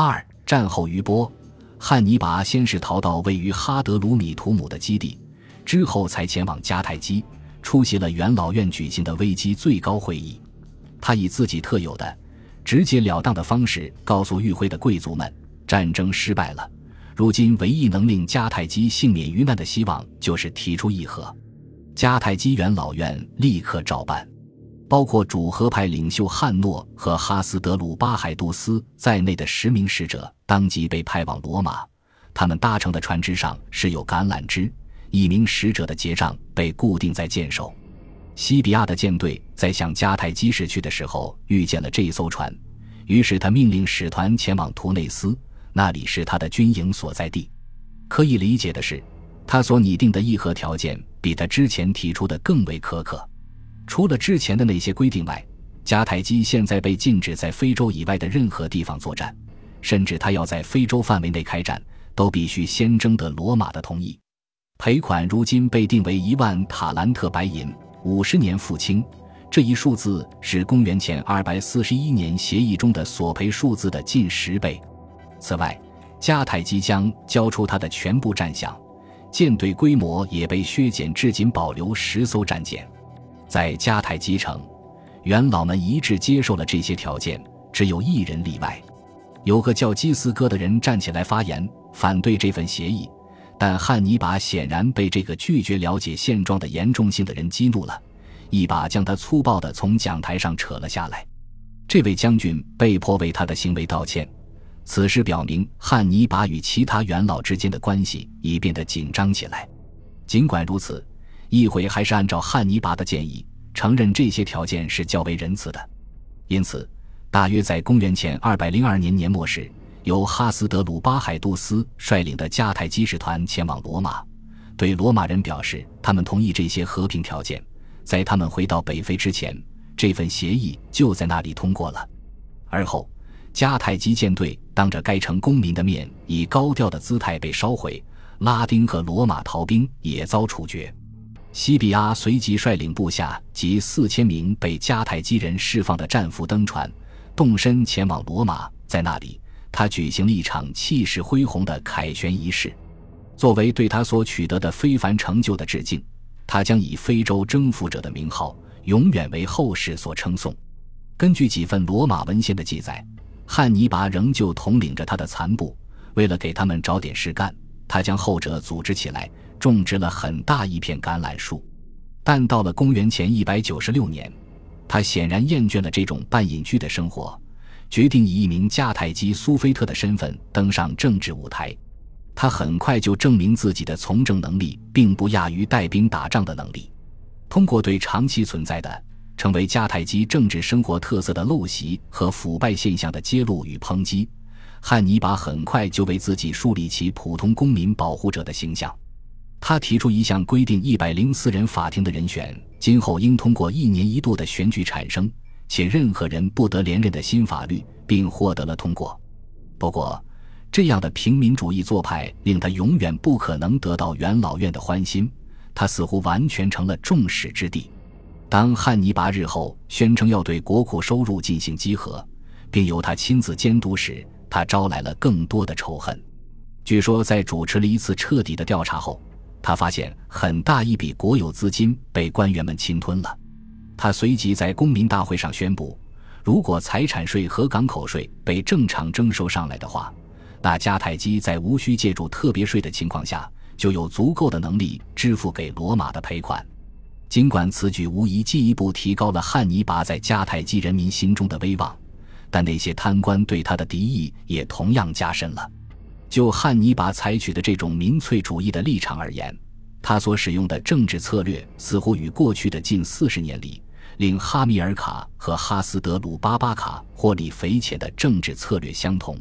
二战后余波，汉尼拔先是逃到位于哈德鲁米图姆的基地，之后才前往迦太基，出席了元老院举行的危机最高会议。他以自己特有的、直截了当的方式告诉与会的贵族们：战争失败了，如今唯一能令迦太基幸免于难的希望就是提出议和。迦太基元老院立刻照办。包括主和派领袖汉诺和哈斯德鲁巴海杜斯在内的十名使者当即被派往罗马。他们搭乘的船只上是有橄榄枝。一名使者的结账被固定在舰首。西比亚的舰队在向迦太基驶去的时候遇见了这艘船，于是他命令使团前往图内斯，那里是他的军营所在地。可以理解的是，他所拟定的议和条件比他之前提出的更为苛刻。除了之前的那些规定外，迦太基现在被禁止在非洲以外的任何地方作战，甚至他要在非洲范围内开战，都必须先征得罗马的同意。赔款如今被定为一万塔兰特白银，五十年付清。这一数字是公元前二百四十一年协议中的索赔数字的近十倍。此外，迦太基将交出他的全部战饷，舰队规模也被削减至仅保留十艘战舰。在迦太基城，元老们一致接受了这些条件，只有一人例外。有个叫基斯哥的人站起来发言，反对这份协议。但汉尼拔显然被这个拒绝了解现状的严重性的人激怒了，一把将他粗暴地从讲台上扯了下来。这位将军被迫为他的行为道歉。此事表明，汉尼拔与其他元老之间的关系已变得紧张起来。尽管如此。议会还是按照汉尼拔的建议，承认这些条件是较为仁慈的。因此，大约在公元前二百零二年年末时，由哈斯德鲁巴海杜斯率领的迦太基使团前往罗马，对罗马人表示他们同意这些和平条件。在他们回到北非之前，这份协议就在那里通过了。而后，迦太基舰队当着该城公民的面，以高调的姿态被烧毁，拉丁和罗马逃兵也遭处决。西比阿随即率领部下及四千名被迦太基人释放的战俘登船，动身前往罗马。在那里，他举行了一场气势恢宏的凯旋仪式，作为对他所取得的非凡成就的致敬，他将以非洲征服者的名号永远为后世所称颂。根据几份罗马文献的记载，汉尼拔仍旧统领着他的残部，为了给他们找点事干，他将后者组织起来。种植了很大一片橄榄树，但到了公元前一百九十六年，他显然厌倦了这种半隐居的生活，决定以一名迦太基苏菲特的身份登上政治舞台。他很快就证明自己的从政能力并不亚于带兵打仗的能力。通过对长期存在的、成为迦太基政治生活特色的陋习和腐败现象的揭露与抨击，汉尼拔很快就为自己树立起普通公民保护者的形象。他提出一项规定：一百零四人法庭的人选今后应通过一年一度的选举产生，且任何人不得连任的新法律，并获得了通过。不过，这样的平民主义做派令他永远不可能得到元老院的欢心。他似乎完全成了众矢之的。当汉尼拔日后宣称要对国库收入进行稽核，并由他亲自监督时，他招来了更多的仇恨。据说，在主持了一次彻底的调查后。他发现很大一笔国有资金被官员们侵吞了，他随即在公民大会上宣布，如果财产税和港口税被正常征收上来的话，那迦太基在无需借助特别税的情况下，就有足够的能力支付给罗马的赔款。尽管此举无疑进一步提高了汉尼拔在迦太基人民心中的威望，但那些贪官对他的敌意也同样加深了。就汉尼拔采取的这种民粹主义的立场而言，他所使用的政治策略似乎与过去的近四十年里令哈米尔卡和哈斯德鲁巴巴卡获利匪浅的政治策略相同。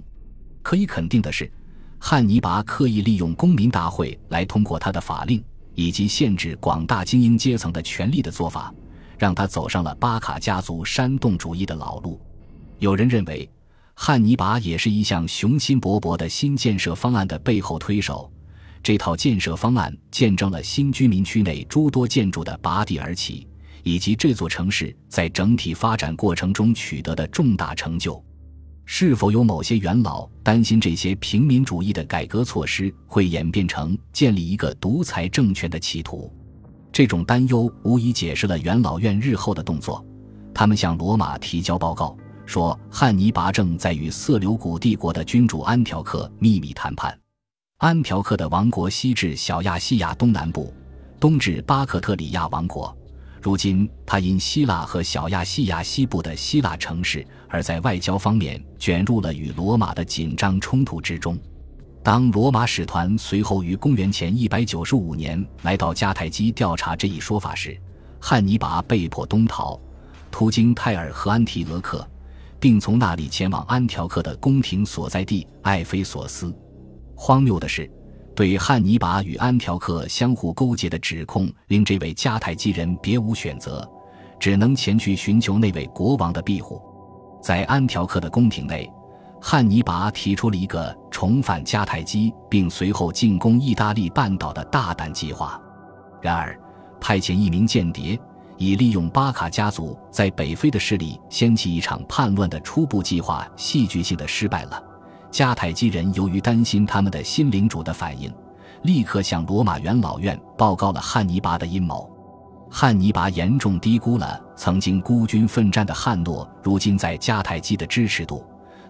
可以肯定的是，汉尼拔刻意利用公民大会来通过他的法令以及限制广大精英阶层的权利的做法，让他走上了巴卡家族煽动主义的老路。有人认为。汉尼拔也是一项雄心勃勃的新建设方案的背后推手，这套建设方案见证了新居民区内诸多建筑的拔地而起，以及这座城市在整体发展过程中取得的重大成就。是否有某些元老担心这些平民主义的改革措施会演变成建立一个独裁政权的企图？这种担忧无疑解释了元老院日后的动作。他们向罗马提交报告，说汉尼拔正在与色流古帝国的君主安条克秘密谈判。安条克的王国西至小亚细亚东南部，东至巴克特里亚王国。如今，他因希腊和小亚细亚西部的希腊城市，而在外交方面卷入了与罗马的紧张冲突之中。当罗马使团随后于公元前195年来到迦太基调查这一说法时，汉尼拔被迫东逃，途经泰尔和安提俄克，并从那里前往安条克的宫廷所在地艾菲索斯。荒谬的是。对汉尼拔与安条克相互勾结的指控，令这位迦太基人别无选择，只能前去寻求那位国王的庇护。在安条克的宫廷内，汉尼拔提出了一个重返迦太基，并随后进攻意大利半岛的大胆计划。然而，派遣一名间谍，以利用巴卡家族在北非的势力掀起一场叛乱的初步计划，戏剧性的失败了。迦太基人由于担心他们的新领主的反应，立刻向罗马元老院报告了汉尼拔的阴谋。汉尼拔严重低估了曾经孤军奋战的汉诺如今在迦太基的支持度，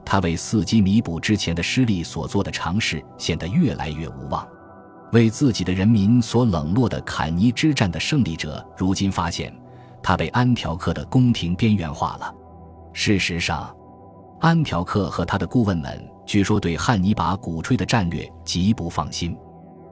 他为伺机弥补之前的失利所做的尝试显得越来越无望。为自己的人民所冷落的坎尼之战的胜利者，如今发现他被安条克的宫廷边缘化了。事实上，安条克和他的顾问们。据说对汉尼拔鼓吹的战略极不放心。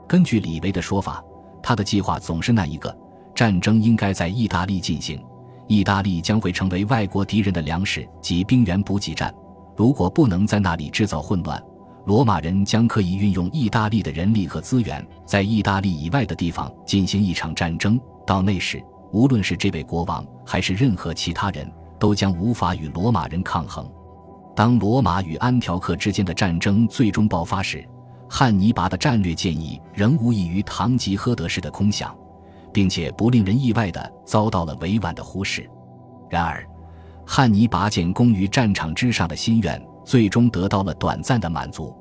根据李维的说法，他的计划总是那一个：战争应该在意大利进行，意大利将会成为外国敌人的粮食及兵源补给站。如果不能在那里制造混乱，罗马人将可以运用意大利的人力和资源，在意大利以外的地方进行一场战争。到那时，无论是这位国王还是任何其他人，都将无法与罗马人抗衡。当罗马与安条克之间的战争最终爆发时，汉尼拔的战略建议仍无异于堂吉诃德式的空想，并且不令人意外地遭到了委婉的忽视。然而，汉尼拔建功于战场之上的心愿最终得到了短暂的满足。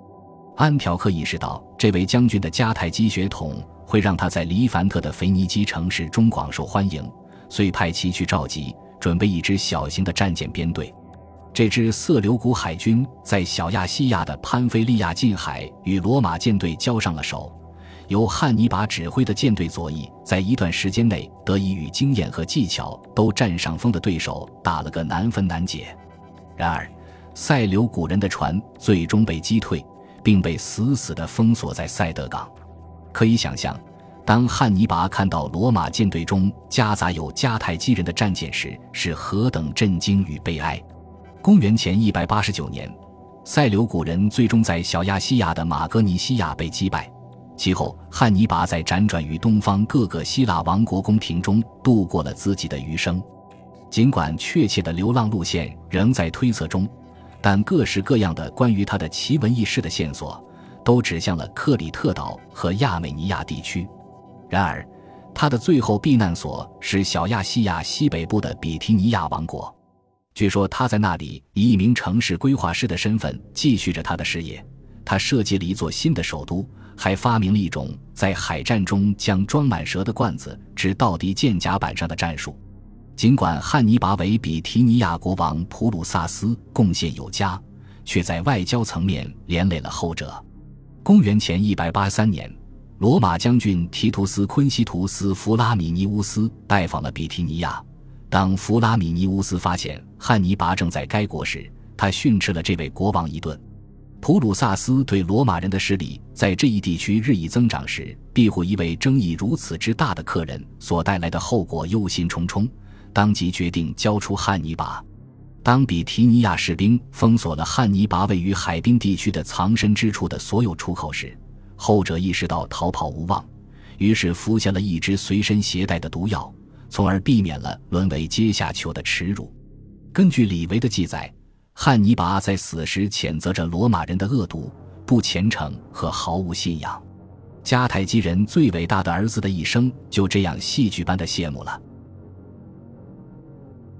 安条克意识到这位将军的迦太基血统会让他在黎凡特的腓尼基城市中广受欢迎，遂派其去召集准备一支小型的战舰编队。这支色流古海军在小亚细亚的潘菲利亚近海与罗马舰队交上了手，由汉尼拔指挥的舰队左翼在一段时间内得以与经验和技巧都占上风的对手打了个难分难解。然而，塞琉古人的船最终被击退，并被死死地封锁在塞德港。可以想象，当汉尼拔看到罗马舰队中夹杂有迦太基人的战舰时，是何等震惊与悲哀。公元前一百八十九年，塞琉古人最终在小亚细亚的马格尼西亚被击败。其后，汉尼拔在辗转于东方各个希腊王国宫廷中度过了自己的余生。尽管确切的流浪路线仍在推测中，但各式各样的关于他的奇闻异事的线索都指向了克里特岛和亚美尼亚地区。然而，他的最后避难所是小亚细亚西北部的比提尼亚王国。据说他在那里以一名城市规划师的身份继续着他的事业。他设计了一座新的首都，还发明了一种在海战中将装满蛇的罐子掷到敌舰甲板上的战术。尽管汉尼拔为比提尼亚国王普鲁萨斯贡献有加，却在外交层面连累了后者。公元前一百八三年，罗马将军提图斯·昆西图斯·弗拉米尼乌斯拜访了比提尼亚。当弗拉米尼乌斯发现汉尼拔正在该国时，他训斥了这位国王一顿。普鲁萨斯对罗马人的势力在这一地区日益增长时，庇护一位争议如此之大的客人所带来的后果忧心忡忡，当即决定交出汉尼拔。当比提尼亚士兵封锁了汉尼拔位于海滨地区的藏身之处的所有出口时，后者意识到逃跑无望，于是服下了一支随身携带的毒药。从而避免了沦为阶下囚的耻辱。根据李维的记载，汉尼拔在死时谴责着罗马人的恶毒、不虔诚和毫无信仰。迦太基人最伟大的儿子的一生就这样戏剧般的谢幕了。